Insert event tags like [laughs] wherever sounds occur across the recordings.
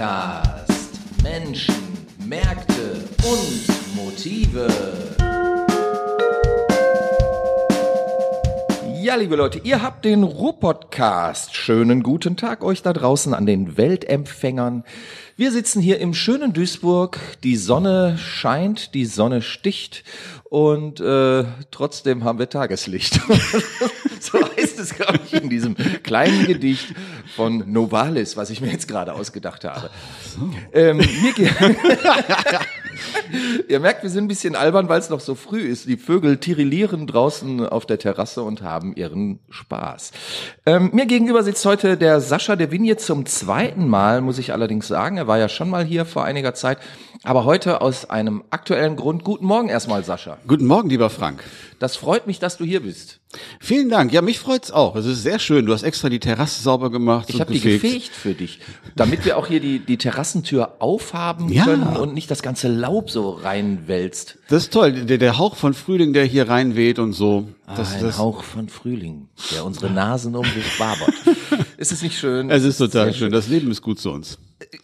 Podcast. Menschen, Märkte und Motive. Ja, liebe Leute, ihr habt den Ruhr-Podcast. Schönen guten Tag euch da draußen an den Weltempfängern. Wir sitzen hier im schönen Duisburg. Die Sonne scheint, die Sonne sticht und äh, trotzdem haben wir Tageslicht. [laughs] [laughs] so heißt es, glaube ich, in diesem kleinen Gedicht von Novalis, was ich mir jetzt gerade ausgedacht habe. Ähm, ge- [laughs] Ihr merkt, wir sind ein bisschen albern, weil es noch so früh ist. Die Vögel tirillieren draußen auf der Terrasse und haben ihren Spaß. Ähm, mir gegenüber sitzt heute der Sascha de Vigne zum zweiten Mal, muss ich allerdings sagen. Er war ja schon mal hier vor einiger Zeit. Aber heute aus einem aktuellen Grund. Guten Morgen erstmal, Sascha. Guten Morgen, lieber Frank. Das freut mich, dass du hier bist. Vielen Dank. Ja, mich freut's auch. Es ist sehr schön. Du hast extra die Terrasse sauber gemacht. Ich habe die gefegt für dich, damit wir auch hier die, die Terrassentür aufhaben Ja. können und nicht das ganze Laub so reinwälzt. Das ist toll. Der, der Hauch von Frühling, der hier reinweht und so. Das, Ein das, Hauch von Frühling, der unsere Nasen um sich wabert. [laughs] ist es nicht schön? es ist total Sehr schön. Das Leben ist gut zu uns.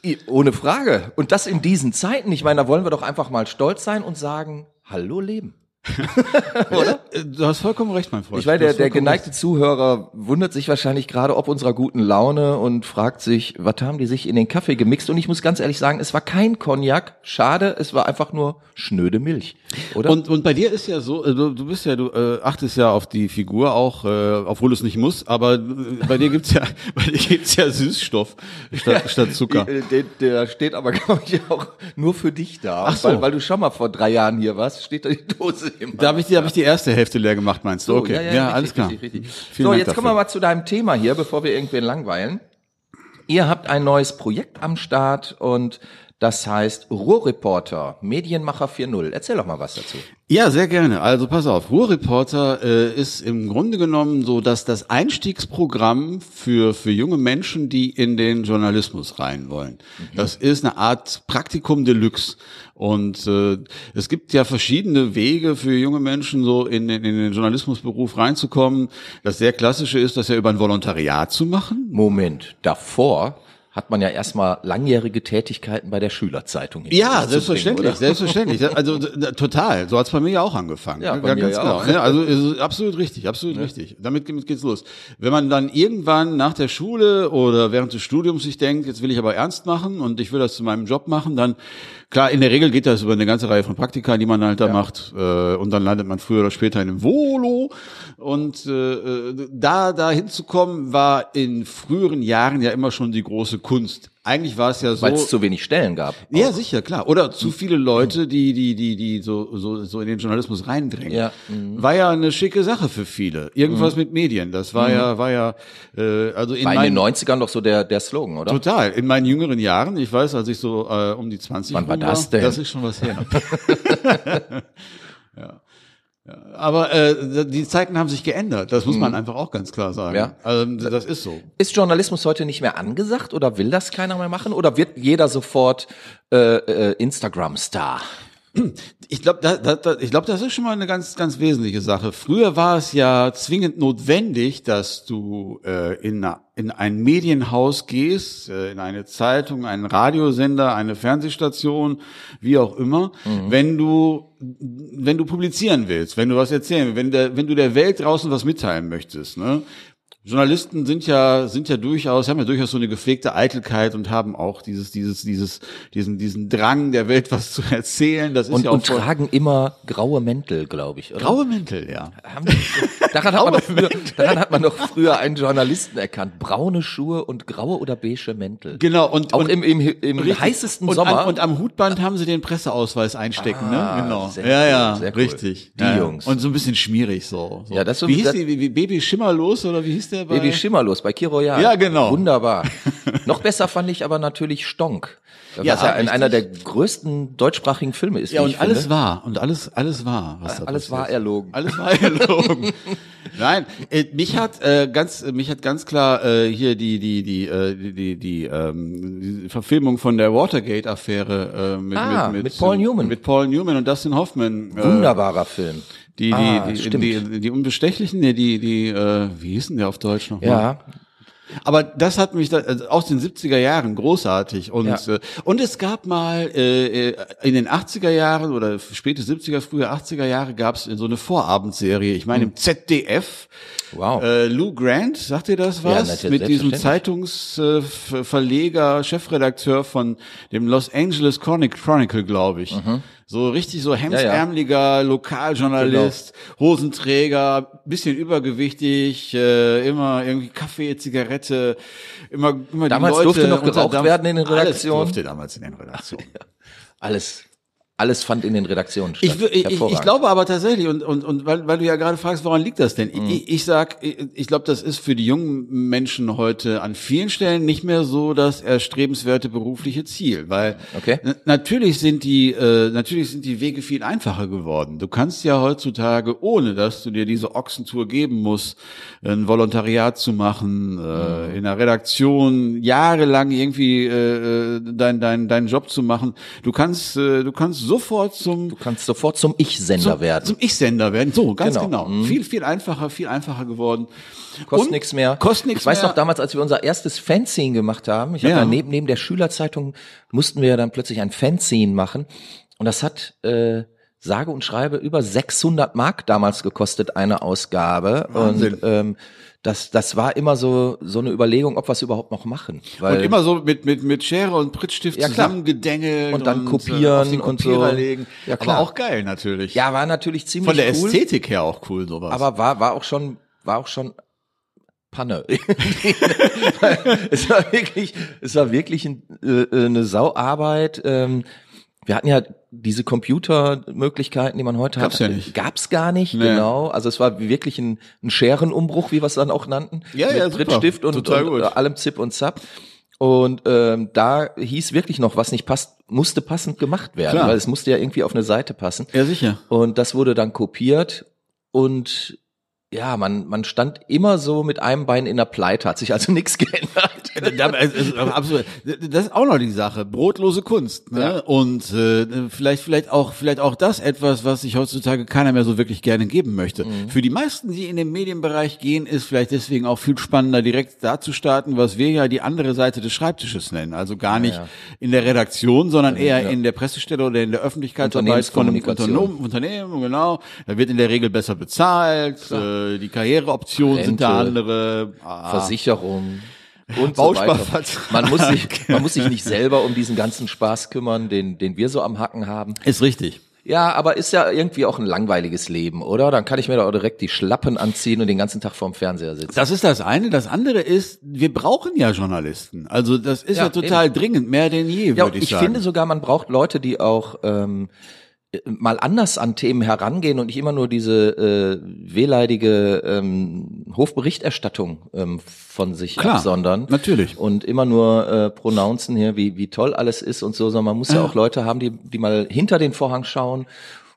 I- Ohne Frage. Und das in diesen Zeiten. Ich meine, da wollen wir doch einfach mal stolz sein und sagen, hallo Leben. [laughs] Oder? Du hast vollkommen recht, mein Freund. Ich meine, Du der, der geneigte Zuhörer wundert sich wahrscheinlich gerade ob unserer guten Laune und fragt sich, was haben die sich in den Kaffee gemixt? Und ich muss ganz ehrlich sagen, es war kein Cognac. Schade, es war einfach nur schnöde Milch. Oder? Und, und bei dir ist ja so, äh, du, du bist ja, du äh, achtest ja auf die Figur auch, äh, obwohl du es nicht musst, aber äh, bei dir gibt's ja, [laughs] bei dir gibt's ja Süßstoff statt, statt Zucker. Die, äh, der, der steht aber, [laughs] glaube ich, auch nur für dich da. Ach so. weil, weil du schon mal vor drei Jahren hier warst, steht da die Dose immer. Da habe ich, die- hab ich die erste Hälfte leer gemacht, meinst du? So, okay, ja, alles klar. Richtig, richtig. So, Dank jetzt dafür. kommen wir mal zu deinem Thema hier, bevor wir irgendwen langweilen. Ihr habt ein neues Projekt am Start und das heißt Ruhrreporter, Medienmacher 4.0. Erzähl doch mal was dazu. Ja, sehr gerne. Also pass auf, Ruhrreporter äh, ist im Grunde genommen so, dass das Einstiegsprogramm für für junge Menschen, die in den Journalismus rein wollen. Das ist eine Art Praktikum Deluxe. Und äh, es gibt ja verschiedene Wege für junge Menschen, so in, den- in den Journalismusberuf reinzukommen. Das sehr klassische ist, das ja über ein Volontariat zu machen. Moment, davor hat man ja erstmal langjährige Tätigkeiten bei der Schülerzeitung. Ja, selbstverständlich, bringen, selbstverständlich. [laughs] Also total. So hat's bei mir ja auch angefangen. Ja, bei mir ja auch. Ja, also ist absolut richtig, absolut richtig. Damit ge- geht's los. Wenn man dann irgendwann nach der Schule oder während des Studiums sich denkt, jetzt will ich aber ernst machen und ich will das zu meinem Job machen, dann klar, in der Regel geht das über eine ganze Reihe von Praktika, die man halt da macht, äh, und dann landet man früher oder später in einem Volo. Und äh, äh, da da hinzukommen, war in früheren Jahren ja immer schon die große Kunst. Eigentlich war es ja so. Weil es zu wenig Stellen gab. Ja, sicher, klar. Oder zu viele Leute, die, die, die, die so, so, so in den Journalismus reindrängen. Ja. War ja eine schicke Sache für viele. Irgendwas mit Medien. Das war ja, war ja, äh, also in War in den meinen, 90ern doch so der, der Slogan, oder? total. In meinen jüngeren Jahren, ich weiß, als ich so äh, um die 20 Wann war das denn? Das ist schon was her. [laughs] [laughs] ja. Aber äh, die Zeiten haben sich geändert. Das muss man einfach auch ganz klar sagen. Mhm. Ja. Also, das ist so. Ist Journalismus heute nicht mehr angesagt oder will das keiner mehr machen? Oder wird jeder sofort äh, äh, Instagram-Star? [clears throat] Ich glaube, da, da, da, ich glaube, das ist schon mal eine ganz, ganz wesentliche Sache. Früher war es ja zwingend notwendig, dass du äh, in, in ein Medienhaus gehst, äh, in eine Zeitung, einen Radiosender, eine Fernsehstation, wie auch immer, wenn du wenn du publizieren willst, wenn du was erzählen, willst, wenn der, wenn du der Welt draußen was mitteilen möchtest, ne? Journalisten sind ja sind ja durchaus haben ja durchaus so eine gepflegte Eitelkeit und haben auch dieses dieses dieses diesen diesen Drang der Welt was zu erzählen. Das ist Und, ja auch und voll- tragen immer graue Mäntel, glaube ich. Oder? graue Mäntel, ja. Haben die, daran, hat man früher, daran hat man doch früher einen Journalisten erkannt. Braune Schuhe und graue oder beige Mäntel. Genau und Auch und, im, im, im richtig. heißesten und Sommer. An, und am Hutband haben sie den Presseausweis einstecken, Ah, ne? Genau. ja, cool, ja, sehr cool. richtig. Die ja. Jungs. Und so ein bisschen schmierig so. so. Ja, das so- wie hieß die, wie, wie Baby Schimmerlos oder wie hieß der bei? Baby Schimmerlos bei Kiroyal. Ja, genau. Wunderbar. [laughs] Noch besser fand ich aber natürlich Stonk. Was Ja, ja, in richtig. einer der größten deutschsprachigen Filme ist. Ja, wie und ich alles finde. war. Und alles, alles war. Was Alles war erlogen. Alles war erlogen. [laughs] Nein, äh, mich hat äh, ganz, mich hat ganz klar äh, hier die die die äh, die die, die, ähm, die Verfilmung von der Watergate-Affäre äh, mit, Ah, mit, mit Paul Newman. mit Paul Newman und Dustin Hoffman. Äh, Wunderbarer Film. die die Ah, die, stimmt. die die Unbestechlichen, nee, die die äh, wie hießen der auf Deutsch noch? Ja. Aber das hat mich da, also aus den 70er Jahren großartig und Ja. äh, und es gab mal äh, äh, in den 80er Jahren oder späte 70er, frühe 80er Jahre gab es so eine Vorabendserie. Ich meine im ZDF. Hm. Wow. Äh, Lou Grant, sagt ihr das Ja, was? natürlich, Mit diesem. Zeitungsverleger, Chefredakteur von dem Los Angeles Chronic Chronicle, glaube ich. So richtig so hemsärmeliger Lokaljournalist, Hosenträger, bisschen übergewichtig, äh, immer irgendwie Kaffee, Zigarette, immer, immer Damals die Leute durfte noch geraucht werden in den Alles Redaktionen. durfte damals in den Redaktionen. [laughs] Alles, alles fand in den Redaktionen statt. Ich, ich, ich, glaube aber tatsächlich, und, und, und weil, weil du ja gerade fragst, woran liegt das denn? Mhm. Ich, ich sag, ich, ich glaube, das ist für die jungen Menschen heute an vielen Stellen nicht mehr so das erstrebenswerte berufliche Ziel, weil Okay. natürlich sind die, äh, natürlich sind die Wege viel einfacher geworden. Du kannst ja heutzutage, ohne dass du dir diese Ochsentour geben musst, ein Volontariat zu machen, äh, in einer Redaktion jahrelang irgendwie äh, äh, dein, dein, deinen Job zu machen. Du kannst, äh, du kannst sofort zum Du kannst sofort zum Ich-Sender zum, werden. Zum Ich-Sender werden. So, ganz Genau. genau. Viel, viel einfacher, viel einfacher geworden. Kostet nichts mehr. Kostet nichts Ich weiß mehr. noch damals, als wir unser erstes Fanzine gemacht haben, ich Ja. ja. neben, neben der Schülerzeitung mussten wir dann plötzlich ein Fanzine machen und das hat äh, sage und schreibe über 600 Mark damals gekostet eine Ausgabe Wahnsinn. und ähm, das das war immer so so eine Überlegung, ob wir es überhaupt noch machen, weil Und immer so mit, mit, mit Schere und Prittstift Ja, zusammengedengelt. Und dann äh, kopieren und so. legen. Ja, klar. Aber auch geil natürlich. ja war natürlich ziemlich Von der cool, Ästhetik her auch cool sowas. aber war war auch schon war auch schon Panne. [laughs] es war wirklich, es war wirklich ein, äh, eine Sauarbeit. Ähm, wir hatten ja diese Computermöglichkeiten, die man heute Gab's hat, ja nicht. gab's gar nicht, Nee. genau. Also es war wirklich ein, ein Scherenumbruch, wie wir es dann auch nannten, Ja, mit ja, super. Trittstift und, und äh, allem Zip und Zap. Und ähm, da hieß wirklich noch, was nicht passt, musste passend gemacht werden, Klar. weil es musste ja irgendwie auf eine Seite passen. ja, sicher. Und das wurde dann kopiert und ja, man, man stand immer so mit einem Bein in der Pleite, hat sich also [laughs] nichts geändert. Ja, absolut. Das ist auch noch die Sache. Brotlose Kunst. Ne? Ja. Und äh, vielleicht, vielleicht auch, vielleicht auch das etwas, was sich heutzutage keiner mehr so wirklich gerne geben möchte. Mhm. Für die meisten, die in den Medienbereich gehen, ist vielleicht deswegen auch viel spannender, direkt da zu starten, was wir ja die andere Seite des Schreibtisches nennen. Also gar nicht ja. in der Redaktion, sondern eher ja. in der Pressestelle oder in der Öffentlichkeitsarbeit von einem. Unternehmen, Unternehmen, genau. Da wird in der Regel besser bezahlt. Äh, die Karriereoptionen sind da Rente. andere. Ah. Versicherung und so weiter. Man muss sich, [laughs] man muss sich nicht selber um diesen ganzen Spaß kümmern, den, den wir so am Hacken haben. Ist richtig. Ja, aber ist ja irgendwie auch ein langweiliges Leben, oder? Dann kann ich mir da auch direkt die Schlappen anziehen und den ganzen Tag vorm Fernseher sitzen. Das ist das eine. Das andere ist, wir brauchen ja Journalisten. Also das ist ja, Ja, total dringend, mehr denn je, Ja, würde ich, ich sagen. finde sogar, man braucht Leute, die auch ähm, mal anders an Themen herangehen und nicht immer nur diese äh, wehleidige ähm, Hofberichterstattung ähm, von sich Klar, absondern. natürlich. Und immer nur äh, pronouncen hier, wie, wie toll alles ist und so, sondern man muss ja, auch Leute haben, die, die mal hinter den Vorhang schauen,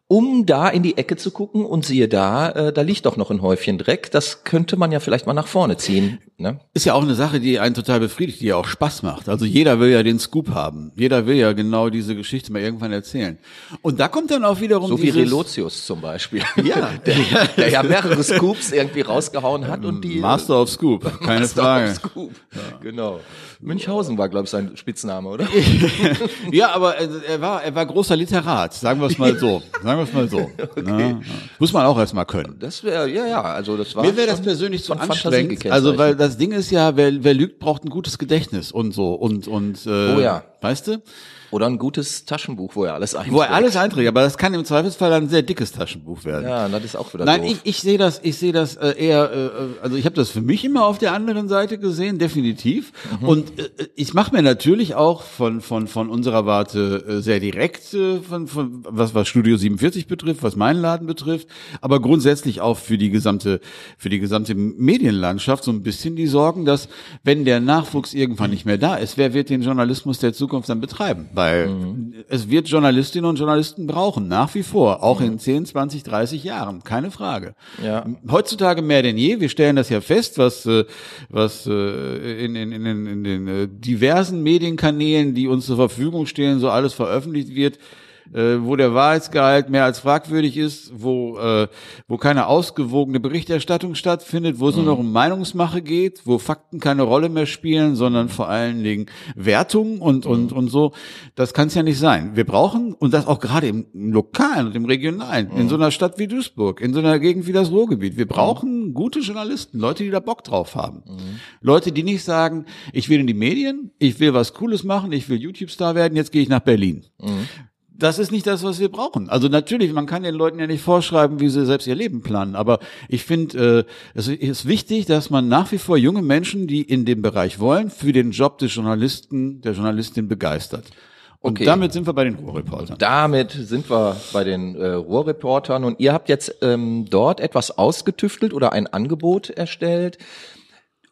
um da in die Ecke zu gucken und siehe da, äh, da liegt doch noch ein Häufchen Dreck. Das könnte man ja vielleicht mal nach vorne ziehen. Ne? Ist ja auch eine Sache, die einen total befriedigt, die ja auch Spaß macht. Also jeder will ja den Scoop haben. Jeder will ja genau diese Geschichte mal irgendwann erzählen. Und da kommt dann auch wiederum So wie Relotius zum Beispiel. [laughs] Ja. [laughs] der, der ja mehrere Scoops irgendwie rausgehauen hat und die Master of Scoop, [laughs] keine Master Frage. of Scoop. Genau. Münchhausen war, glaube ich, sein Spitzname, oder? Ja, aber er war, er war großer Literat, sagen wir es mal so. Sagen wir es mal so. [laughs] Ne? Muss man auch erstmal können. Das wäre, ja, ja, also das war. Mir wäre das persönlich zu anstrengend. Also weil das Ding ist ja, wer, wer lügt, braucht ein gutes Gedächtnis und so und und äh, Oh ja. Weißt du, Oder ein gutes Taschenbuch, wo er alles einträgt. wo er alles einträgt. Aber das kann im Zweifelsfall ein sehr dickes Taschenbuch werden. Ja, das ist auch wieder Nein, doof. ich, ich sehe das, ich sehe das äh, eher, äh, also ich habe das für mich immer auf der anderen Seite gesehen, definitiv. Mhm. Und äh, ich mache mir natürlich auch von von von unserer Warte äh, sehr direkt äh, von von was was Studio 47 betrifft, was meinen Laden betrifft, aber grundsätzlich auch für die gesamte für die gesamte Medienlandschaft so ein bisschen die Sorgen, dass wenn der Nachwuchs irgendwann nicht mehr da ist, wer wird den Journalismus der Zukunft dann betreiben? Weil es wird Journalistinnen und Journalisten brauchen, nach wie vor, auch in 10, 20, 30 Jahren, keine Frage. Ja. Heutzutage mehr denn je, wir stellen das ja fest, was, äh, was äh, in, in, in, den- in den äh, diversen Medienkanälen, die uns zur Verfügung stehen, so alles veröffentlicht wird. Äh, wo der Wahrheitsgehalt mehr als fragwürdig ist, wo, äh, wo keine ausgewogene Berichterstattung stattfindet, wo es nur noch um Meinungsmache geht, wo Fakten keine Rolle mehr spielen, sondern vor allen Dingen Wertung und, und, und so. Das kann es ja nicht sein. Wir brauchen, und das auch gerade im, im Lokalen und im Regionalen, in so einer Stadt wie Duisburg, in so einer Gegend wie das Ruhrgebiet, wir brauchen gute Journalisten, Leute, die da Bock drauf haben. Leute, die nicht sagen, ich will in die Medien, ich will was Cooles machen, ich will YouTube-Star werden, jetzt gehe ich nach Berlin. Das ist nicht das, was wir brauchen. Also natürlich, man kann den Leuten ja nicht vorschreiben, wie sie selbst ihr Leben planen. Aber ich finde, äh, es ist wichtig, dass man nach wie vor junge Menschen, die in dem Bereich wollen, für den Job des Journalisten, der Journalistin begeistert. Und Okay. damit sind wir bei den Ruhrreportern. Damit sind wir bei den äh, Ruhrreportern und ihr habt jetzt ähm, dort etwas ausgetüftelt oder ein Angebot erstellt,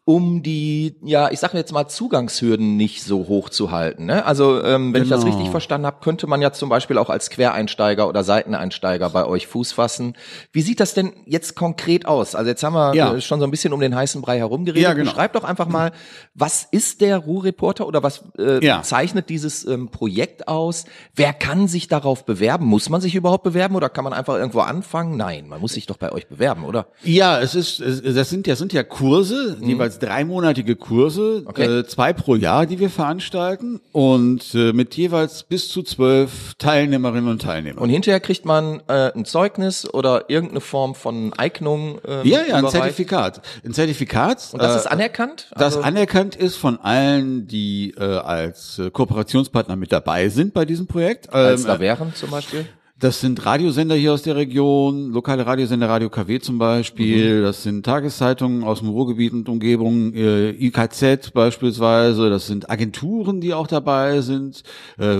um die, ja, ich sage jetzt mal, Zugangshürden nicht so hoch zu halten. Ne? Also ähm, wenn ich das Genau. richtig verstanden habe, könnte man ja zum Beispiel auch als Quereinsteiger oder Seiteneinsteiger bei euch Fuß fassen. Wie sieht das denn jetzt konkret aus? Also jetzt haben wir Ja. äh, schon so ein bisschen um den heißen Brei herumgeredet. Ja, genau. Beschreib doch einfach mal, was ist der Ruhrreporter oder was äh, Ja. zeichnet dieses ähm, Projekt aus? Wer kann sich darauf bewerben? Muss man sich überhaupt bewerben oder kann man einfach irgendwo anfangen? Nein, man muss sich doch bei euch bewerben, oder? Ja, es ist, es, das sind ja, sind ja Kurse, jeweils dreimonatige Kurse, Okay. äh, zwei pro Jahr, die wir veranstalten und äh, mit jeweils bis zu zwölf Teilnehmerinnen und Teilnehmern. Und hinterher kriegt man äh, ein Zeugnis oder irgendeine Form von Eignung. Ähm, ja, ja, ein? Zertifikat. Ein Zertifikat. Und das äh, ist anerkannt? das Also- anerkannt ist von allen, die äh, als äh, Kooperationspartner mit dabei sind bei diesem Projekt. als Ähm, da wären zum Beispiel? Das sind Radiosender hier aus der Region, lokale Radiosender, Radio KW zum Beispiel. Das sind Tageszeitungen aus dem Ruhrgebiet und Umgebung, äh, IKZ beispielsweise. Das sind Agenturen, die auch dabei sind. Äh,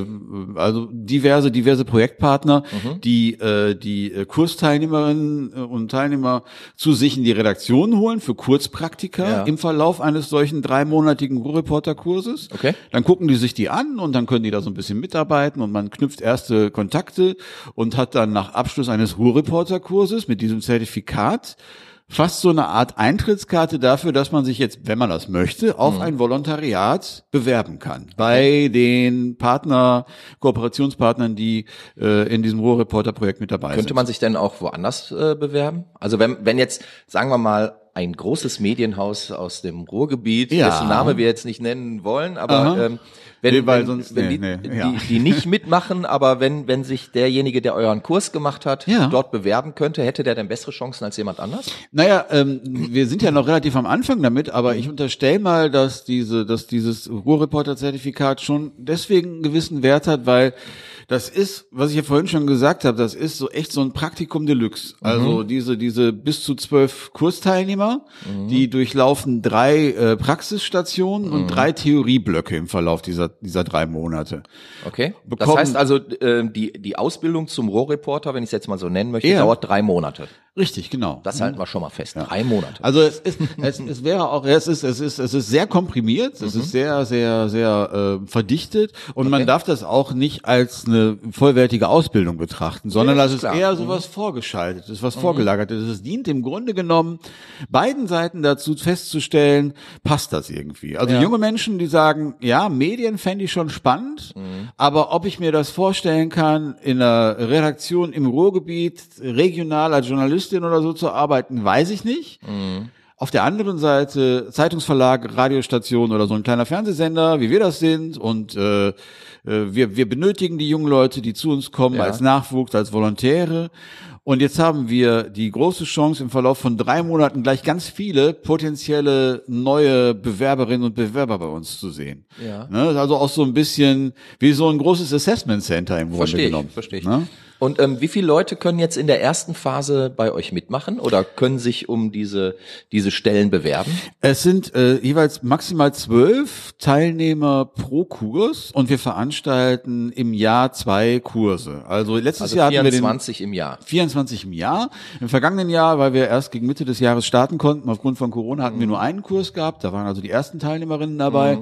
also diverse, diverse Projektpartner, die äh, die äh, Kursteilnehmerinnen äh, und Teilnehmer zu sich in die Redaktion holen für Kurzpraktika Ja. im Verlauf eines solchen dreimonatigen Ruhrreporterkurses. Okay. Dann gucken die sich die an und dann können die da so ein bisschen mitarbeiten und man knüpft erste Kontakte und hat dann nach Abschluss eines Ruhrreporterkurses mit diesem Zertifikat fast so eine Art Eintrittskarte dafür, dass man sich jetzt, wenn man das möchte, auf ein Volontariat bewerben kann. Bei den Partner, Kooperationspartnern, die äh, in diesem Ruhrreporter-Projekt mit dabei Könnte sind. man sich denn auch woanders äh, bewerben? Also wenn, wenn jetzt, sagen wir mal, ein großes Medienhaus aus dem Ruhrgebiet, Ja. dessen Name wir jetzt nicht nennen wollen, aber ähm, wenn, Nee, weil wenn, sonst- wenn nee, die, nee, die, ja. die nicht [laughs] mitmachen, aber wenn, wenn sich derjenige, der euren Kurs gemacht hat, Ja. dort bewerben könnte, hätte der denn bessere Chancen als jemand anders? Naja, ähm, wir sind ja noch relativ am Anfang damit, aber ich unterstelle mal, dass diese, dass dieses Ruhrreporter-Zertifikat schon deswegen einen gewissen Wert hat, weil das ist, was ich ja vorhin schon gesagt habe, das ist so echt so ein Praktikum Deluxe. Also diese, diese bis zu zwölf Kursteilnehmer, die durchlaufen drei äh, Praxisstationen und drei Theorieblöcke im Verlauf dieser, dieser drei Monate. Okay. Das Bekommen- heißt also, äh, die, die Ausbildung zum Rohrreporter, wenn ich es jetzt mal so nennen möchte, Ja. dauert drei Monate. Richtig, genau. Das halten wir schon mal fest. Drei Monate. Also es ist, es, es wäre auch, es ist, es ist, es ist sehr komprimiert, es ist sehr, sehr, sehr äh, verdichtet und man Okay. darf das auch nicht als eine vollwertige Ausbildung betrachten, sondern Ja, das ist ist klar. eher so was vorgeschaltetes, was vorgelagertes. Es dient im Grunde genommen beiden Seiten dazu festzustellen, passt das irgendwie. Also Ja. junge Menschen, die sagen, ja, Medien fände ich schon spannend, aber ob ich mir das vorstellen kann, in einer Redaktion im Ruhrgebiet regional als Journalistin oder so zu arbeiten, weiß ich nicht. Auf der anderen Seite Zeitungsverlag, Radiostation oder so ein kleiner Fernsehsender, wie wir das sind. Und äh, äh, wir, wir benötigen die jungen Leute, die zu uns kommen, Ja. als Nachwuchs, als Volontäre. Und jetzt haben wir die große Chance, im Verlauf von drei Monaten gleich ganz viele potenzielle neue Bewerberinnen und Bewerber bei uns zu sehen. Ja. Ne? Also auch so ein bisschen wie so ein großes Assessment Center im Grunde ich, genommen. verstehe ich. Ne? Und ähm, wie viele Leute können jetzt in der ersten Phase bei euch mitmachen oder können sich um diese, diese Stellen bewerben? Es sind äh, jeweils maximal zwölf Teilnehmer pro Kurs und wir veranstalten im Jahr zwei Kurse. Also letztes Also Jahr hatten wir den 24 im Jahr. 24 im Jahr. Im vergangenen Jahr, weil wir erst gegen Mitte des Jahres starten konnten, aufgrund von Corona hatten wir nur einen Kurs gehabt. Da waren also die ersten Teilnehmerinnen dabei.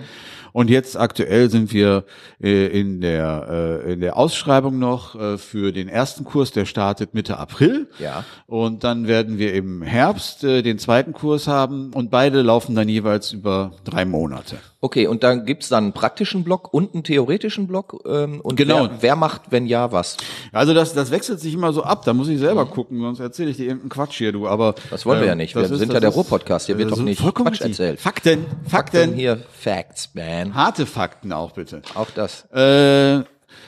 Und jetzt aktuell sind wir äh, in der äh, in der Ausschreibung noch äh, für den ersten Kurs, der startet Mitte April. Ja. Und dann werden wir im Herbst äh, den zweiten Kurs haben und beide laufen dann jeweils über drei Monate. Okay, und dann gibt's dann einen praktischen Block und einen theoretischen Block. Ähm, und Genau. wer, wer macht, wenn ja, was? Also das, das wechselt sich immer so ab, da muss ich selber gucken, sonst erzähle ich dir irgendeinen Quatsch hier, du. Aber Das wollen wir ja nicht. Wir das sind ja der Ruhr-Podcast. Hier wird doch ist nicht Quatsch richtig. erzählt. Fakten, Fakten, hier Facts, man. harte Fakten auch bitte. Auch das. Äh,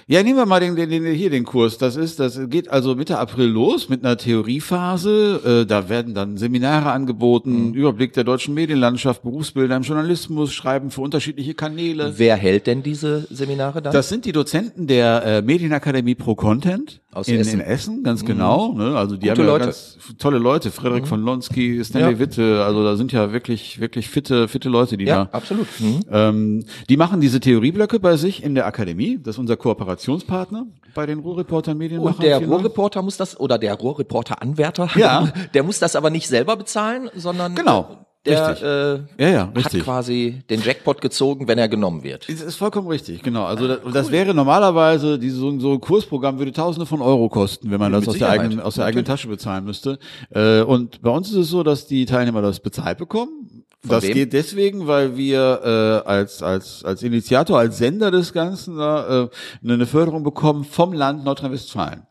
ja, nehmen wir mal den, den, den hier den Kurs. Das ist, das geht also Mitte April los mit einer Theoriephase. Äh, da werden dann Seminare Mhm. angeboten, Überblick der deutschen Medienlandschaft, Berufsbilder im Journalismus, Schreiben für unterschiedliche Kanäle. Wer hält denn diese Seminare dann? Das sind die Dozenten der äh, Medienakademie Pro Content Aus in, Essen. in Essen, ganz genau. Ne? Also die Gute haben ja Leute. ganz tolle Leute. Frederik von Lonsky, Stanley Ja. Witte. Also da sind ja wirklich, wirklich fitte, fitte Leute, die ja, da absolut. Mhm. ähm, die machen diese Theorieblöcke bei sich in der Akademie. Das ist unser Kooperationspartner bei den Ruhrreportern Medienmachern. Und der. Rohrreporter muss das, oder der Rohrreporter-Anwärter, Ja. [laughs] der muss das aber nicht selber bezahlen, sondern Genau, der richtig. äh, Ja, ja, hat richtig. quasi den Jackpot gezogen, wenn er genommen wird. Das ist vollkommen richtig, genau. Also das, das wäre normalerweise, diese, so, so ein Kursprogramm würde Tausende von Euro kosten, wenn man Mit das aus der, eigenen, aus der eigenen Tasche bezahlen müsste. Äh, und bei uns ist es so, dass die Teilnehmer das bezahlt bekommen. Das wem? geht deswegen, weil wir äh, als, als, als Initiator, als Sender des Ganzen äh, eine Förderung bekommen vom Land Nordrhein-Westfalen.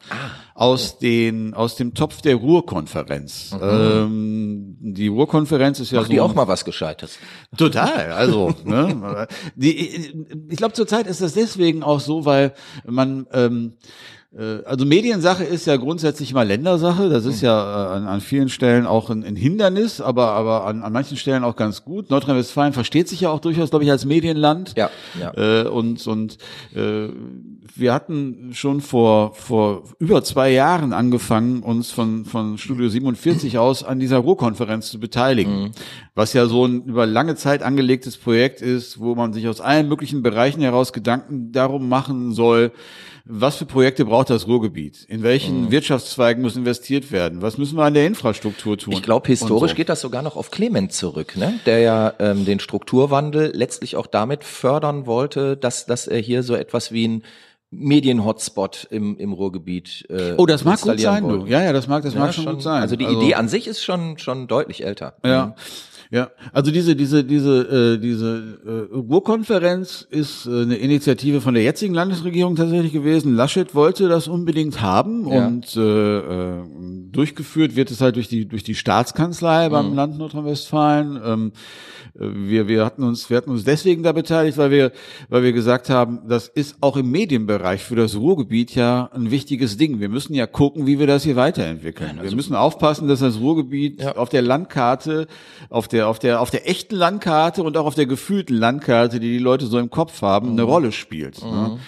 Aus, den, aus dem Topf der Ruhrkonferenz. Ähm, die Ruhrkonferenz ist ja Macht so die auch mal was Gescheites. Total, also [laughs] ne, die, ich glaube zurzeit ist das deswegen auch so, weil man ähm, äh, also Mediensache ist ja grundsätzlich immer Ländersache. Das ist ja äh, an, an vielen Stellen auch ein, ein Hindernis, aber aber an, an manchen Stellen auch ganz gut. Nordrhein-Westfalen versteht sich ja auch durchaus, glaube ich, als Medienland. Ja, ja. Äh, und und äh, wir hatten schon vor vor über zwei Jahren angefangen, uns von von Studio 47 [laughs] aus an dieser Ruhrkonferenz zu beteiligen, was ja so ein über lange Zeit angelegtes Projekt ist, wo man sich aus allen möglichen Bereichen heraus Gedanken darum machen soll, was für Projekte braucht das Ruhrgebiet? In welchen Wirtschaftszweigen muss investiert werden? Was müssen wir an der Infrastruktur tun? Ich glaube, historisch so. geht das sogar noch auf Clement zurück, ne? der ja ähm, den Strukturwandel letztlich auch damit fördern wollte, dass, dass er hier so etwas wie ein Medien-Hotspot im, im Ruhrgebiet äh, Oh, das mag gut sein, du. Ja, ja, das mag, das Ja, mag schon, gut sein. Also die Idee an sich ist schon, schon deutlich älter. Ja. Ja, also diese diese diese äh, diese äh, Ruhrkonferenz ist äh, eine Initiative von der jetzigen Landesregierung tatsächlich gewesen. Laschet wollte das unbedingt haben Ja. und äh, äh, durchgeführt wird es halt durch die durch die Staatskanzlei beim Land Nordrhein-Westfalen. Ähm, äh, wir wir hatten uns wir hatten uns deswegen da beteiligt, weil wir weil wir gesagt haben, das ist auch im Medienbereich für das Ruhrgebiet ja ein wichtiges Ding. Wir müssen ja gucken, wie wir das hier weiterentwickeln. wir müssen aufpassen, dass das Ruhrgebiet Ja. auf der Landkarte, auf der, auf der, auf der echten Landkarte und auch auf der gefühlten Landkarte, die die Leute so im Kopf haben, Mhm. eine Rolle spielt. Ne?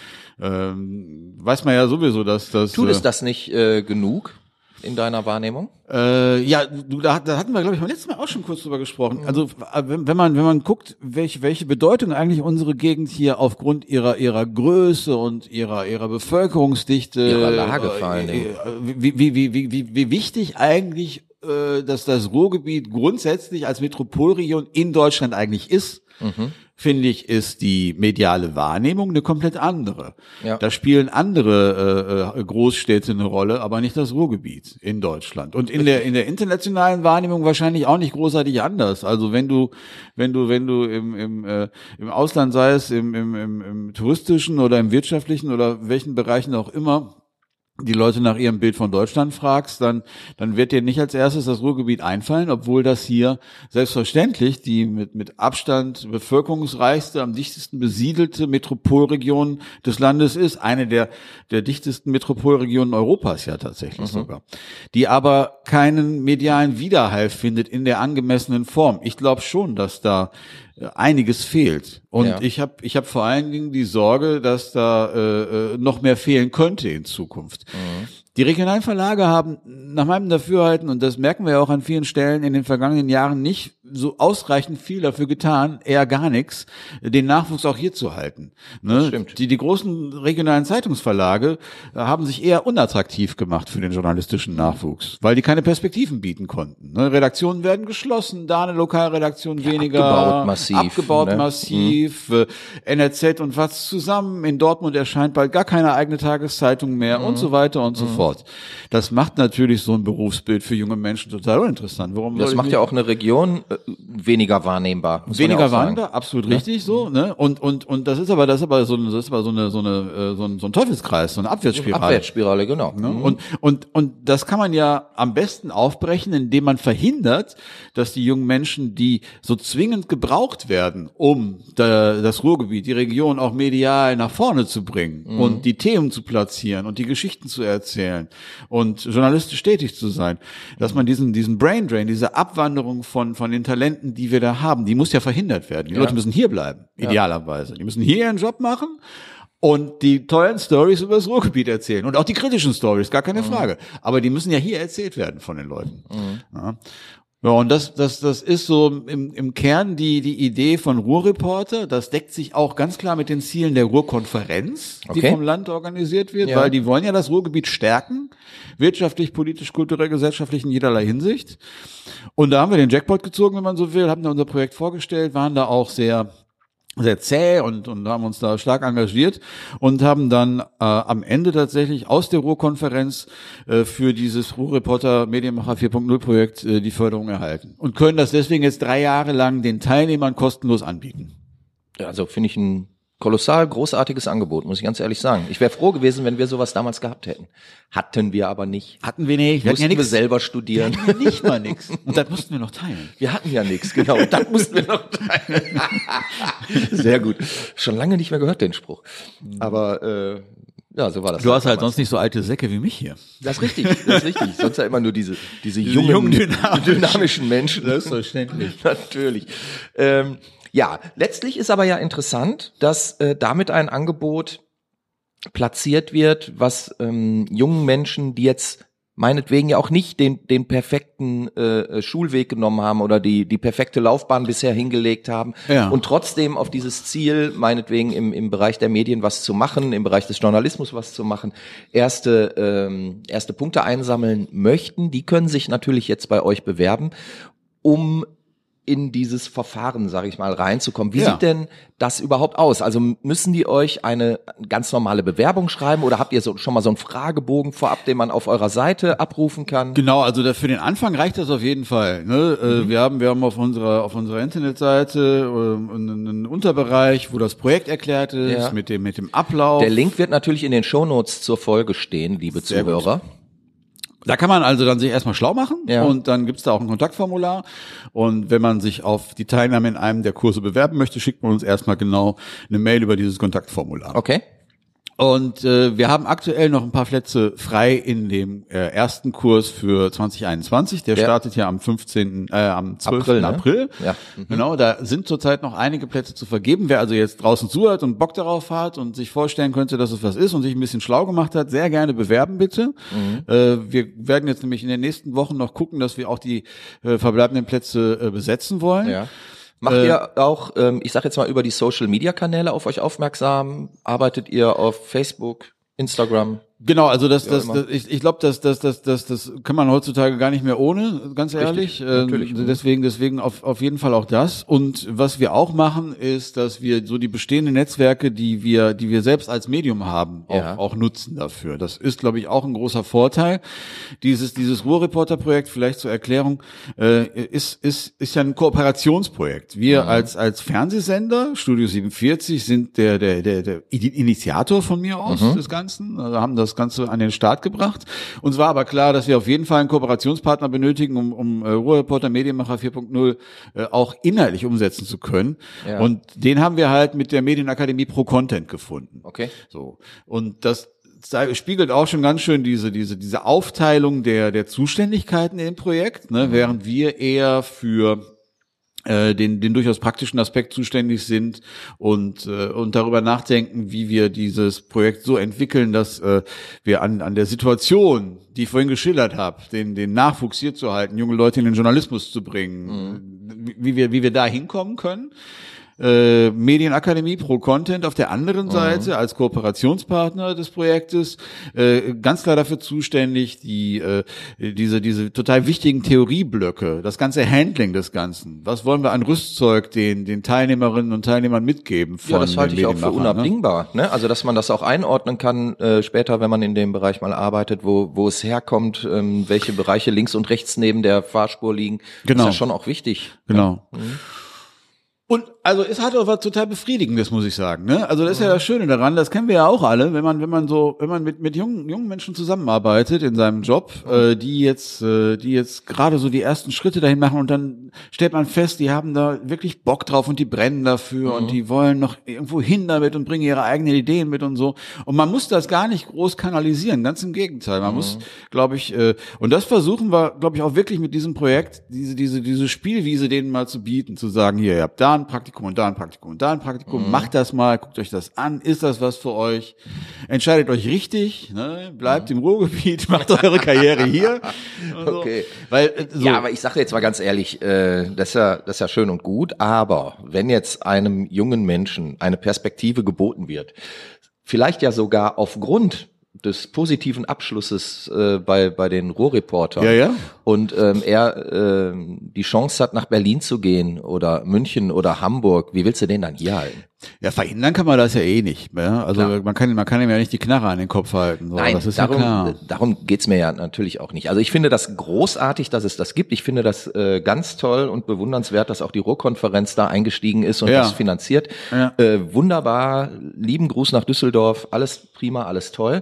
Ähm, weiß man ja sowieso, dass das. Tut äh, es das nicht äh, genug in deiner Wahrnehmung? Äh, ja, du, da, da hatten wir, glaube ich, beim letzten Mal auch schon kurz drüber gesprochen. Also äh, wenn, wenn man wenn man guckt, welche welche Bedeutung eigentlich unsere Gegend hier aufgrund ihrer ihrer Größe und ihrer ihrer Bevölkerungsdichte, Ihrer Lage vor allen äh, Dingen. äh, wie, wie, wie, wie, wie, wichtig eigentlich äh, dass das Ruhrgebiet grundsätzlich als Metropolregion in Deutschland eigentlich ist. Mhm. Finde ich, ist die mediale Wahrnehmung eine komplett andere. Ja. Da spielen andere äh, äh, Großstädte eine Rolle, aber nicht das Ruhrgebiet in Deutschland. Und in der in der internationalen Wahrnehmung wahrscheinlich auch nicht großartig anders. Also wenn du wenn du wenn du im im, äh, im Ausland sei es im, im, im, im touristischen oder im wirtschaftlichen oder welchen Bereichen auch immer die Leute nach ihrem Bild von Deutschland fragst, dann, dann wird dir nicht als erstes das Ruhrgebiet einfallen, obwohl das hier selbstverständlich die mit, mit Abstand bevölkerungsreichste, am dichtesten besiedelte Metropolregion des Landes ist. Eine der, der dichtesten Metropolregionen Europas ja tatsächlich sogar. Die aber keinen medialen Widerhall findet in der angemessenen Form. Ich glaube schon, dass da einiges fehlt. Und Ja. ich habe ich hab vor allen Dingen die Sorge, dass da äh, äh, noch mehr fehlen könnte in Zukunft. Die regionalen Verlage haben nach meinem Dafürhalten, und das merken wir ja auch an vielen Stellen in den vergangenen Jahren, nicht so ausreichend viel dafür getan, eher gar nichts, den Nachwuchs auch hier zu halten. Ne? stimmt. Die, die großen regionalen Zeitungsverlage äh, haben sich eher unattraktiv gemacht für den journalistischen Nachwuchs, weil die keine Perspektiven bieten konnten. Ne? Redaktionen werden geschlossen, da eine Lokalredaktion weniger. abgebaut massiv, Abgebaut ne? massiv. äh, NRZ und was zusammen. In Dortmund erscheint bald gar keine eigene Tageszeitung mehr und so weiter und so fort. Das macht natürlich so ein Berufsbild für junge Menschen total uninteressant. Warum Das macht ja auch eine Region äh, weniger wahrnehmbar. ja weniger sagen. wahrnehmbar, absolut richtig so, ne? Und und und das ist aber das ist aber so eine- das ist aber so eine so eine äh, so ein, so ein Teufelskreis, so eine Abwärtsspirale. Abwärtsspirale, genau. Ne? Und, und, und das kann man ja am besten aufbrechen, indem man verhindert, dass die jungen Menschen, die so zwingend gebraucht werden, um da, das Ruhrgebiet, die Region auch medial nach vorne zu bringen und die Themen zu platzieren und die Geschichten zu erzählen und journalistisch tätig zu sein, dass man diesen, diesen Brain Drain, diese Abwanderung von, von den Talenten, die wir da haben, die muss ja verhindert werden. Die Leute müssen hier bleiben, idealerweise. Die müssen hier ihren Job machen und die tollen Stories über das Ruhrgebiet erzählen und auch die kritischen Stories, gar keine Frage. Aber die müssen ja hier erzählt werden von den Leuten. Ja. Ja, und das, das, das ist so im, im Kern die, die Idee von Ruhrreporter. Das deckt sich auch ganz klar mit den Zielen der Ruhrkonferenz, die Okay. vom Land organisiert wird, Ja. weil die wollen ja das Ruhrgebiet stärken. Wirtschaftlich, politisch, kulturell, gesellschaftlich in jederlei Hinsicht. Und da haben wir den Jackpot gezogen, wenn man so will, haben da unser Projekt vorgestellt, waren da auch sehr sehr zäh und, und haben uns da stark engagiert und haben dann äh, am Ende tatsächlich aus der Ruhrkonferenz äh, für dieses Ruhrreporter Medienmacher 4.0 Projekt äh, die Förderung erhalten und können das deswegen jetzt drei Jahre lang den Teilnehmern kostenlos anbieten. Also finde ich ein kolossal großartiges Angebot, muss ich ganz ehrlich sagen. Ich wäre froh gewesen, wenn wir sowas damals gehabt hätten. Hatten wir aber nicht. Hatten wir nicht, wir Mussten ja wir selber studieren. Wir hatten nicht mal nichts. Und das mussten wir noch teilen. [laughs] Wir hatten ja nichts, genau. Und das mussten wir noch teilen. [laughs] Sehr gut. Schon lange nicht mehr gehört, den Spruch. Aber äh, ja, so war das. Du hast halt damals. sonst nicht so alte Säcke wie mich hier. Das ist richtig, das ist richtig. Sonst ja immer nur diese, diese, jungen, jungen, dynamischen- dynamischen Menschen. Selbstverständlich. [laughs] Natürlich. Ähm, ja, letztlich ist aber ja interessant, dass äh, damit ein Angebot platziert wird, was ähm, jungen Menschen, die jetzt meinetwegen ja auch nicht den, den perfekten äh, Schulweg genommen haben oder die, die perfekte Laufbahn bisher hingelegt haben Ja. und trotzdem auf dieses Ziel, meinetwegen im, im Bereich der Medien was zu machen, im Bereich des Journalismus was zu machen, erste, ähm, erste Punkte einsammeln möchten, die können sich natürlich jetzt bei euch bewerben, um in dieses Verfahren, sage ich mal, reinzukommen. Wie Ja. sieht denn das überhaupt aus? Also müssen die euch eine ganz normale Bewerbung schreiben oder habt ihr so, schon mal so einen Fragebogen vorab, den man auf eurer Seite abrufen kann? Genau, also für den Anfang reicht das auf jeden Fall. Ne? Äh, wir haben wir haben auf unserer auf unserer Internetseite äh, einen, Unterbereich, wo das Projekt erklärt ist Ja. mit dem mit dem Ablauf. Der Link wird natürlich in den Shownotes zur Folge stehen, liebe Sehr gut. Da kann man also dann sich erstmal schlau machen Ja. und dann gibt's da auch ein Kontaktformular. Und wenn man sich auf die Teilnahme in einem der Kurse bewerben möchte, schickt man uns erstmal genau eine Mail über dieses Kontaktformular. Okay. Und äh, wir haben aktuell noch ein paar Plätze frei in dem äh, ersten Kurs für 2021. Der Ja. startet ja am 15., äh, am 12. April, April. ne? Ja. Mhm. Genau, da sind zurzeit noch einige Plätze zu vergeben. Wer also jetzt draußen zuhört und Bock darauf hat und sich vorstellen könnte, dass es was ist und sich ein bisschen schlau gemacht hat, sehr gerne bewerben bitte. Mhm. Äh, wir werden jetzt nämlich in den nächsten Wochen noch gucken, dass wir auch die äh, verbleibenden Plätze äh, besetzen wollen. Ja. Macht Äh, ihr auch, ähm, ich sag jetzt mal, über die Social-Media-Kanäle auf euch aufmerksam? Arbeitet ihr auf Facebook, Instagram? Genau, also das, das, das ich, ich glaube, das, das, das, das, das kann man heutzutage gar nicht mehr ohne, ganz ehrlich. Ähm, natürlich. Deswegen, deswegen auf, auf jeden Fall auch das. Und was wir auch machen, ist, dass wir so die bestehenden Netzwerke, die wir, die wir selbst als Medium haben, auch, Ja. auch nutzen dafür. Das ist, glaube ich, auch ein großer Vorteil. Dieses, dieses Ruhrreporter-Projekt, vielleicht zur Erklärung, äh, ist, ist, ist ja ein Kooperationsprojekt. Wir als, als Fernsehsender, Studio 47, sind der, der, der, der Initiator von mir aus des Ganzen, also haben das Ganze an den Start gebracht. Uns war aber klar, dass wir auf jeden Fall einen Kooperationspartner benötigen, um, um äh, Ruhrreporter Medienmacher 4.0 äh, auch inhaltlich umsetzen zu können. Ja. Und den haben wir halt mit der Medienakademie Pro Content gefunden. Okay. So. Und das spiegelt auch schon ganz schön diese, diese, diese Aufteilung der, der Zuständigkeiten im Projekt, ne, während wir eher für den, den durchaus praktischen Aspekt zuständig sind und, äh, und darüber nachdenken, wie wir dieses Projekt so entwickeln, dass äh, wir an, an der Situation, die ich vorhin geschildert habe, den, den Nachwuchs hier zu halten, junge Leute in den Journalismus zu bringen, mhm. wie, wir, wie wir da hinkommen können äh, Medienakademie Pro Content auf der anderen mhm. Seite als Kooperationspartner des Projektes äh, ganz klar dafür zuständig, die äh, diese diese total wichtigen Theorieblöcke, das ganze Handling des Ganzen. Was wollen wir an Rüstzeug den den Teilnehmerinnen und Teilnehmern mitgeben? Von ja, das halte ich auch für ne? unabdingbar. Ne? Also dass man das auch einordnen kann äh, später, wenn man in dem Bereich mal arbeitet, wo wo es herkommt, ähm, welche Bereiche links und rechts neben der Fahrspur liegen. Genau. Das ist ja schon auch wichtig. Genau. Ja. Mhm. Und also es hat auch was total befriedigendes, muss ich sagen. Ne? Also das ist ja das Schöne daran, das kennen wir ja auch alle, wenn man wenn man so wenn man mit mit jungen jungen Menschen zusammenarbeitet in seinem Job, äh, die jetzt äh, die jetzt gerade so die ersten Schritte dahin machen und dann stellt man fest, die haben da wirklich Bock drauf und die brennen dafür mhm. und die wollen noch irgendwo hin damit und bringen ihre eigenen Ideen mit und so. Und man muss das gar nicht groß kanalisieren, ganz im Gegenteil. Man mhm. muss, glaube ich, äh, und das versuchen wir, glaube ich, auch wirklich mit diesem Projekt diese diese diese Spielwiese denen mal zu bieten, zu sagen, hier, ihr habt da ein Praktikum und da ein Praktikum und da ein Praktikum. Mhm. Macht das mal, guckt euch das an. Ist das was für euch? Entscheidet euch richtig, ne? bleibt mhm. im Ruhrgebiet, [laughs] macht eure Karriere hier. [laughs] Okay. Weil, äh, so. Ja, aber ich sage jetzt mal ganz ehrlich, äh, das, ist ja, das ist ja schön und gut, aber wenn jetzt einem jungen Menschen eine Perspektive geboten wird, vielleicht ja sogar aufgrund des positiven Abschlusses äh, bei bei den Ruhrreportern ja, ja. Und ähm, er äh, die Chance hat nach Berlin zu gehen oder München oder Hamburg, wie willst du den dann hier halten? Ja, verhindern kann man das ja eh nicht. Ja? Also klar. man kann man kann ihm ja nicht die Knarre an den Kopf halten. So. Nein, das ist darum, ja klar. Darum geht's mir ja natürlich auch nicht. Also ich finde das großartig, dass es das gibt. Ich finde das äh, ganz toll und bewundernswert, dass auch die Ruhrkonferenz da eingestiegen ist und ja. das finanziert. Ja. Äh, wunderbar. Lieben Gruß nach Düsseldorf. Alles prima, alles toll.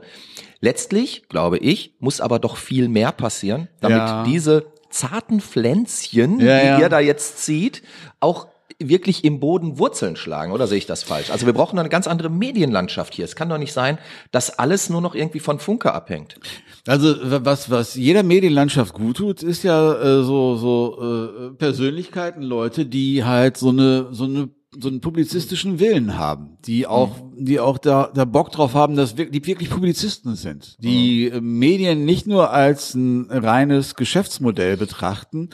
Letztlich, glaube ich, muss aber doch viel mehr passieren, damit ja. diese zarten Pflänzchen, ja, die ihr da jetzt zieht, auch wirklich im Boden Wurzeln schlagen, oder sehe ich das falsch? Also wir brauchen eine ganz andere Medienlandschaft hier. Es kann doch nicht sein, dass alles nur noch irgendwie von Funke abhängt. Also was was jeder Medienlandschaft gut tut, ist ja äh, so so äh, Persönlichkeiten, Leute, die halt so eine so eine so einen publizistischen Willen haben, die auch, mhm. die auch da, da Bock drauf haben, dass wir, die wirklich Publizisten sind, die mhm. Medien nicht nur als ein reines Geschäftsmodell betrachten,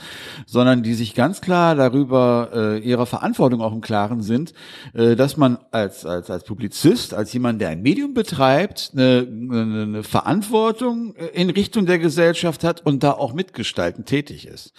sondern die sich ganz klar darüber äh, ihrer Verantwortung auch im Klaren sind, äh, dass man als, als, als Publizist, als jemand, der ein Medium betreibt, eine, eine, Verantwortung in Richtung der Gesellschaft hat und da auch mitgestalten tätig ist.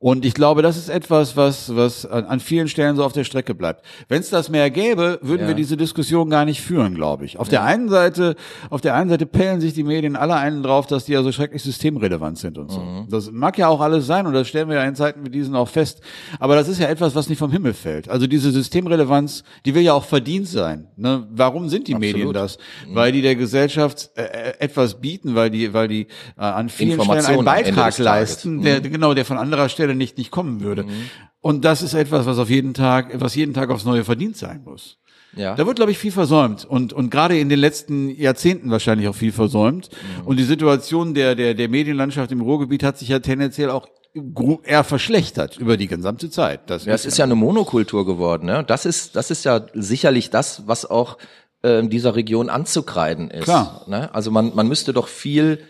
Und ich glaube, das ist etwas, was, was an, vielen Stellen so auf der Strecke bleibt. Wenn es das mehr gäbe, würden ja. wir diese Diskussion gar nicht führen, glaube ich. Auf ja. der einen Seite, auf der einen Seite pellen sich die Medien alle einen drauf, dass die ja so schrecklich systemrelevant sind und so. Mhm. Das mag ja auch alles sein und das stellen wir ja in Zeiten wie diesen auch fest. Aber das ist ja etwas, was nicht vom Himmel fällt. Also diese Systemrelevanz, die will ja auch verdient sein. Ne? Warum sind die Absolut. Medien das? Mhm. Weil die der Gesellschaft äh, äh, etwas bieten, weil die, weil die äh, an vielen Stellen einen Beitrag leisten, der, mhm. genau, der von anderer Stelle Stelle nicht, nicht kommen würde. Mhm. Und das ist etwas, was auf jeden Tag, was jeden Tag aufs Neue verdient sein muss. Ja. Da wird, glaube ich, viel versäumt und, und gerade in den letzten Jahrzehnten wahrscheinlich auch viel versäumt. Mhm. Und die Situation der, der, der Medienlandschaft im Ruhrgebiet hat sich ja tendenziell auch eher verschlechtert über die gesamte Zeit. Das ja, es ist ja eine Monokultur geworden. Ne? Das ist, das ist ja sicherlich das, was auch äh, dieser Region anzukreiden ist. Klar. Ne? Also man, man müsste doch viel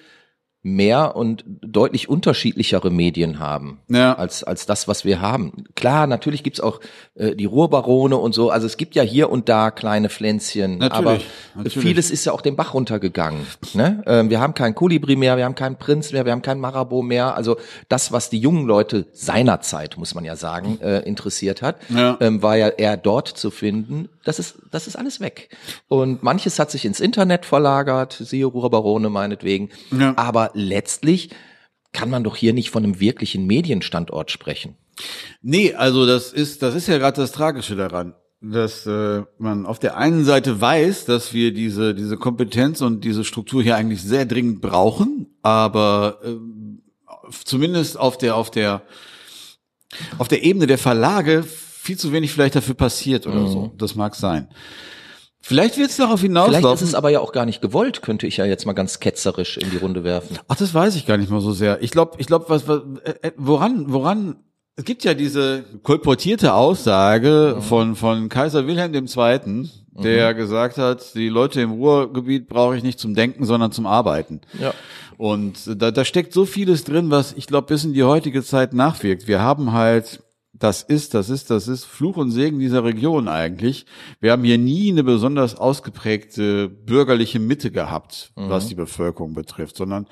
mehr und deutlich unterschiedlichere Medien haben ja. als als das, was wir haben. Klar, natürlich gibt's auch äh, die Ruhrbarone und so. Also es gibt ja hier und da kleine Pflänzchen, natürlich, aber natürlich. vieles ist ja auch den Bach runtergegangen. Ne? Ähm, wir haben keinen Kolibri mehr, wir haben keinen Prinz mehr, wir haben keinen Marabou mehr. Also das, was die jungen Leute seinerzeit, muss man ja sagen, äh, interessiert hat, ja. ähm, war ja eher dort zu finden. Das ist das ist alles weg. Und manches hat sich ins Internet verlagert, siehe Ruhrbarone meinetwegen. Ja. Aber letztlich kann man doch hier nicht von einem wirklichen Medienstandort sprechen. Nee, also das ist, das ist ja gerade das Tragische daran dass äh, man auf der einen Seite weiß, dass wir diese diese Kompetenz und diese Struktur hier eigentlich sehr dringend brauchen, aber äh, zumindest auf der auf der auf der Ebene der Verlage viel zu wenig vielleicht dafür passiert oder mhm. so. Das mag sein. Vielleicht wird es darauf hinauslaufen. Vielleicht ist es aber ja auch gar nicht gewollt, könnte ich ja jetzt mal ganz ketzerisch in die Runde werfen. Ach, das weiß ich gar nicht mal so sehr. Ich glaube, ich glaube, was, was äh, äh, woran, woran Es gibt ja diese kolportierte Aussage von, von Kaiser Wilhelm II., der gesagt hat, die Leute im Ruhrgebiet brauche ich nicht zum Denken, sondern zum Arbeiten. Ja. Und da, da steckt so vieles drin, was ich glaube bis in die heutige Zeit nachwirkt. Wir haben halt das ist, das ist, das ist Fluch und Segen dieser Region eigentlich. Wir haben hier nie eine besonders ausgeprägte bürgerliche Mitte gehabt, was die Bevölkerung betrifft, sondern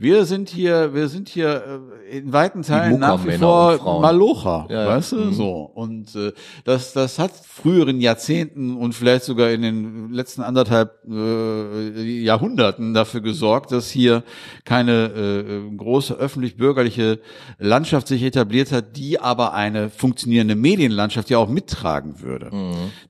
wir sind hier, wir sind hier äh, in weiten Teilen nach wie vor. Malocher, Ja, weißt du, so. Und äh, das, das hat früheren Jahrzehnten und vielleicht sogar in den letzten anderthalb äh, Jahrhunderten dafür gesorgt, dass hier keine äh, große öffentlich-bürgerliche Landschaft sich etabliert hat, die aber eine funktionierende Medienlandschaft ja auch mittragen würde.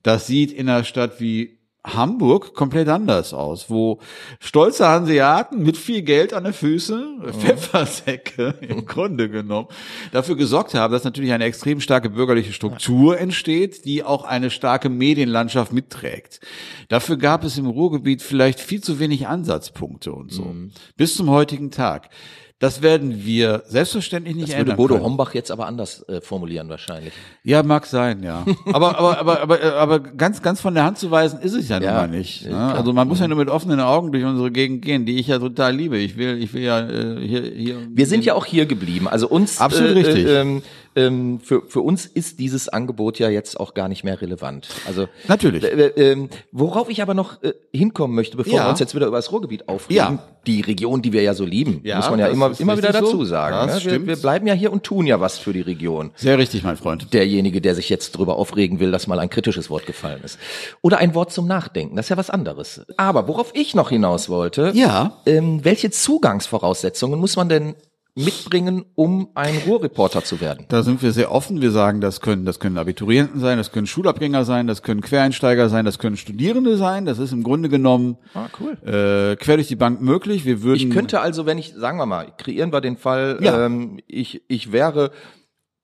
Das sieht in einer Stadt wie Hamburg komplett anders aus, wo stolze Hanseaten mit viel Geld an den Füßen, Pfeffersäcke [laughs] im Grunde genommen, dafür gesorgt haben, dass natürlich eine extrem starke bürgerliche Struktur entsteht, die auch eine starke Medienlandschaft mitträgt. Dafür gab es im Ruhrgebiet vielleicht viel zu wenig Ansatzpunkte und so. Bis zum heutigen Tag. Das werden wir selbstverständlich nicht Das würde ändern Bodo können. Hombach jetzt aber anders äh, formulieren wahrscheinlich. Ja, mag sein, ja. [laughs] Aber, aber, aber, aber, äh, aber ganz, ganz von der Hand zu weisen ist es ja, nun Ja, mal nicht. äh, Ne? Also man muss ja nur mit offenen Augen durch unsere Gegend gehen, die ich ja total liebe. Ich will, ich will ja äh, hier, hier. Wir sind ja auch hier geblieben. Also uns Absolut äh, richtig. Äh, ähm, für, für uns ist dieses Angebot ja jetzt auch gar nicht mehr relevant. Also Natürlich. Äh, äh, ähm, worauf ich aber noch äh, hinkommen möchte, bevor Ja. wir uns jetzt wieder über das Ruhrgebiet aufregen, Ja. die Region, die wir ja so lieben, Ja, muss man ja immer, immer wieder dazu so. sagen. Das ne? wir, wir bleiben ja hier und tun ja was für die Region. Sehr richtig, mein Freund. Derjenige, der sich jetzt drüber aufregen will, dass mal ein kritisches Wort gefallen ist. Oder ein Wort zum Nachdenken, das ist ja was anderes. Aber worauf ich noch hinaus wollte, Ja. ähm, welche Zugangsvoraussetzungen muss man denn mitbringen, um ein Ruhrreporter zu werden? Da sind wir sehr offen. Wir sagen, das können, das können Abiturienten sein, das können Schulabgänger sein, das können Quereinsteiger sein, das können Studierende sein. Das ist im Grunde genommen Ah, cool. äh, quer durch die Bank möglich. Wir würden Ich könnte also, wenn ich, sagen wir mal, kreieren wir den Fall, Ja. ähm, ich, ich wäre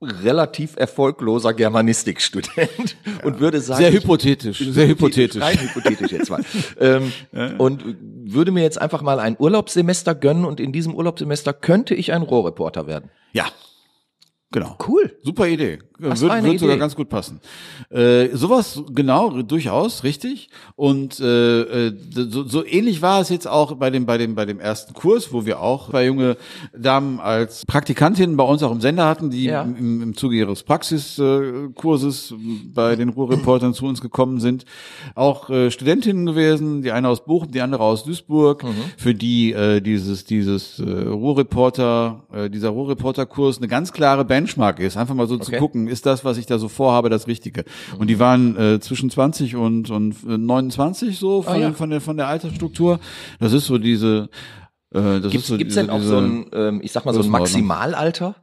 relativ erfolgloser Germanistikstudent [laughs] und würde sagen, sehr ich- hypothetisch, sehr hypothetisch. Rein hypothetisch jetzt mal. [laughs] ähm, und würde mir jetzt einfach mal ein Urlaubssemester gönnen und in diesem Urlaubssemester könnte ich ein Rohrreporter werden. Ja, genau. Cool. Super Idee. Was Würde würd sogar ganz gut passen. Äh, sowas, genau, durchaus, richtig. Und äh, äh, so, so ähnlich war es jetzt auch bei dem, bei dem, bei dem ersten Kurs, wo wir auch zwei junge Damen als Praktikantinnen bei uns auch im Sender hatten, die Ja. im, im Zuge ihres Praxiskurses bei den Ruhrreportern zu uns gekommen sind. Auch äh, Studentinnen gewesen, die eine aus Bochum, die andere aus Duisburg, Mhm. für die äh, dieses, dieses äh, Ruhrreporter, äh, dieser Ruhrreporterkurs eine ganz klare Benchmark ist. Einfach mal so zu Okay. gucken, ist das, was ich da so vorhabe, das Richtige. Und die waren äh, zwischen 20 und, und äh, 29 so von, Ah, ja. von, der, von der Altersstruktur. Das ist so diese äh, das Gibt's, ist so gibt's diese, denn auch so ein, ähm, ich sag mal, so ein. Maximalalter?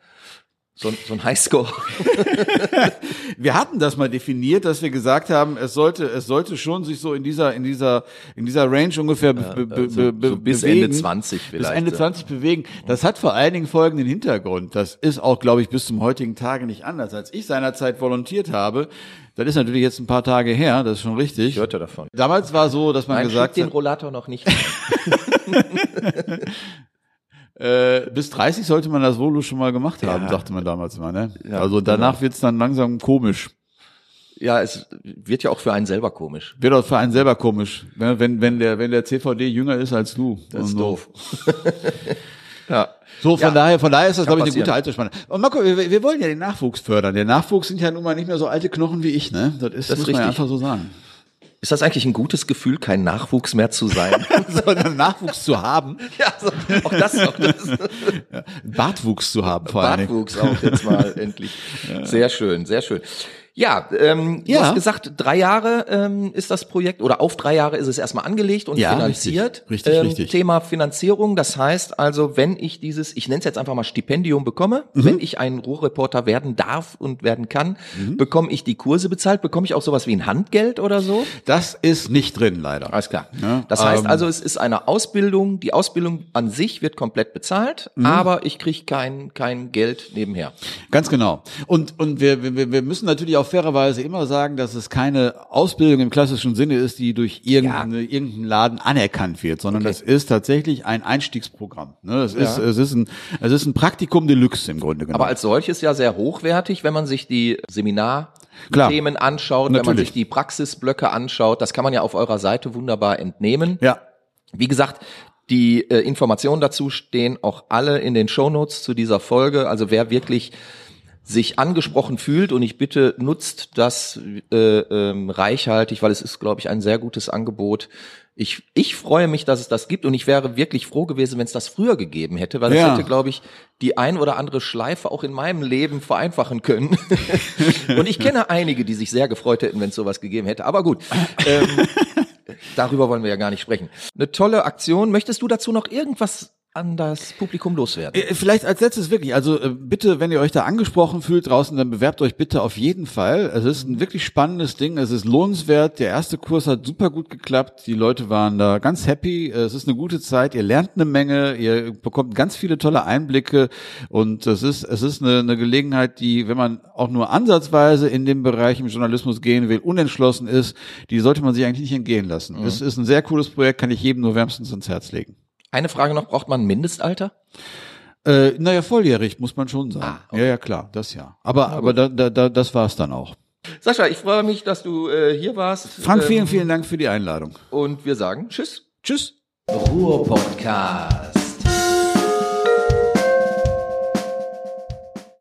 So ein, so ein Highscore? [laughs] Wir hatten das mal definiert, dass wir gesagt haben, es sollte, es sollte schon sich so in dieser, in dieser, in dieser Range ungefähr be, be, so- be, be, so bis bewegen. Ende 20 Bis vielleicht, Ende ja. 20 bewegen. Das hat vor allen Dingen folgenden Hintergrund. Das ist auch, glaube ich, bis zum heutigen Tage nicht anders. Als ich seinerzeit volontiert habe, das ist natürlich jetzt ein paar Tage her, das ist schon richtig. Ich hörte davon. Damals war so, dass man Nein, gesagt schieb den hat, Rollator noch nicht. [laughs] [laughs] äh, bis 30 sollte man das Volo schon mal gemacht haben, Ja. sagte man damals mal. Ne? Ja, also danach wird's dann langsam komisch. ja, es wird ja auch für einen selber komisch. Wird auch für einen selber komisch, ne? wenn, wenn, der, wenn der CVD jünger ist als du. Das ist so. doof. [laughs] ja. So, von Ja. daher, von daher ist das, glaube ich, eine gute Altersspanne. Und Marco, wir, wir wollen ja den Nachwuchs fördern. Der Nachwuchs sind ja nun mal nicht mehr so alte Knochen wie ich, ne? Das ist, Das ist muss man ja einfach so sagen. Ist das eigentlich ein gutes Gefühl, kein Nachwuchs mehr zu sein? [laughs] Sondern Nachwuchs zu haben, [laughs] ja, so, auch das noch. Das Bartwuchs zu haben vor Dingen. Bartwuchs auch jetzt mal [laughs] endlich. Sehr schön, sehr schön. Ja, ähm, du Ja. hast gesagt, drei Jahre ähm, ist das Projekt oder auf drei Jahre ist es erstmal angelegt und Ja, finanziert. richtig, richtig, ähm, richtig. Thema Finanzierung, das heißt also, wenn ich dieses, ich nenne es jetzt einfach mal Stipendium bekomme, Mhm. wenn ich ein Ruhrreporter werden darf und werden kann, bekomme ich die Kurse bezahlt, bekomme ich auch sowas wie ein Handgeld oder so? Das ist nicht drin, leider. Alles klar. Ja, das heißt ähm, also, es ist eine Ausbildung. Die Ausbildung an sich wird komplett bezahlt, Mhm. aber ich kriege kein, kein Geld nebenher. Ganz genau. Und, und wir, wir, wir müssen natürlich auch auch fairerweise immer sagen, dass es keine Ausbildung im klassischen Sinne ist, die durch irgendeine, irgendeinen Laden anerkannt wird, sondern Okay. es ist tatsächlich ein Einstiegsprogramm. Ne? Es, ist, Ja. es, ist ein, es ist ein Praktikum Deluxe im Grunde genommen. Aber als solches ja sehr hochwertig, wenn man sich die Klar. Seminarthemen anschaut, wenn man Natürlich. sich die Praxisblöcke anschaut. Das kann man ja auf eurer Seite wunderbar entnehmen. ja. Wie gesagt, die äh, Informationen dazu stehen auch alle in den Shownotes zu dieser Folge. Also wer wirklich sich angesprochen fühlt und ich bitte nutzt das äh, ähm, reichhaltig, weil es ist, glaube ich, ein sehr gutes Angebot. Ich, ich freue mich, dass es das gibt und ich wäre wirklich froh gewesen, wenn es das früher gegeben hätte, weil Ja. hätte, glaube ich, die ein oder andere Schleife auch in meinem Leben vereinfachen können. [laughs] und ich kenne einige, die sich sehr gefreut hätten, wenn es sowas gegeben hätte. Aber gut, ähm, [laughs] darüber wollen wir ja gar nicht sprechen. Eine tolle Aktion. Möchtest du dazu noch irgendwas an das Publikum loswerden? Äh, Vielleicht als letztes wirklich, also äh, bitte, wenn ihr euch da angesprochen fühlt draußen, dann bewerbt euch bitte auf jeden Fall. Es ist ein wirklich spannendes Ding, es ist lohnenswert. Der erste Kurs hat super gut geklappt, die Leute waren da ganz happy. Es ist eine gute Zeit, ihr lernt eine Menge, ihr bekommt ganz viele tolle Einblicke und es ist es ist eine, eine Gelegenheit, die, wenn man auch nur ansatzweise in dem Bereich im Journalismus gehen will, unentschlossen ist, die sollte man sich eigentlich nicht entgehen lassen. Es ist ein sehr cooles Projekt, kann ich jedem nur wärmstens ans Herz legen. Eine Frage noch, braucht man ein Mindestalter? Äh, naja, volljährig, muss man schon sagen. Ah, okay. Ja, ja, klar, das ja. Aber, aber da, da, da, das war's dann auch. Sascha, ich freue mich, dass du äh, hier warst. Frank, vielen, Ähm, vielen Dank für die Einladung. Und wir sagen Tschüss. Tschüss. Ruhr Podcast.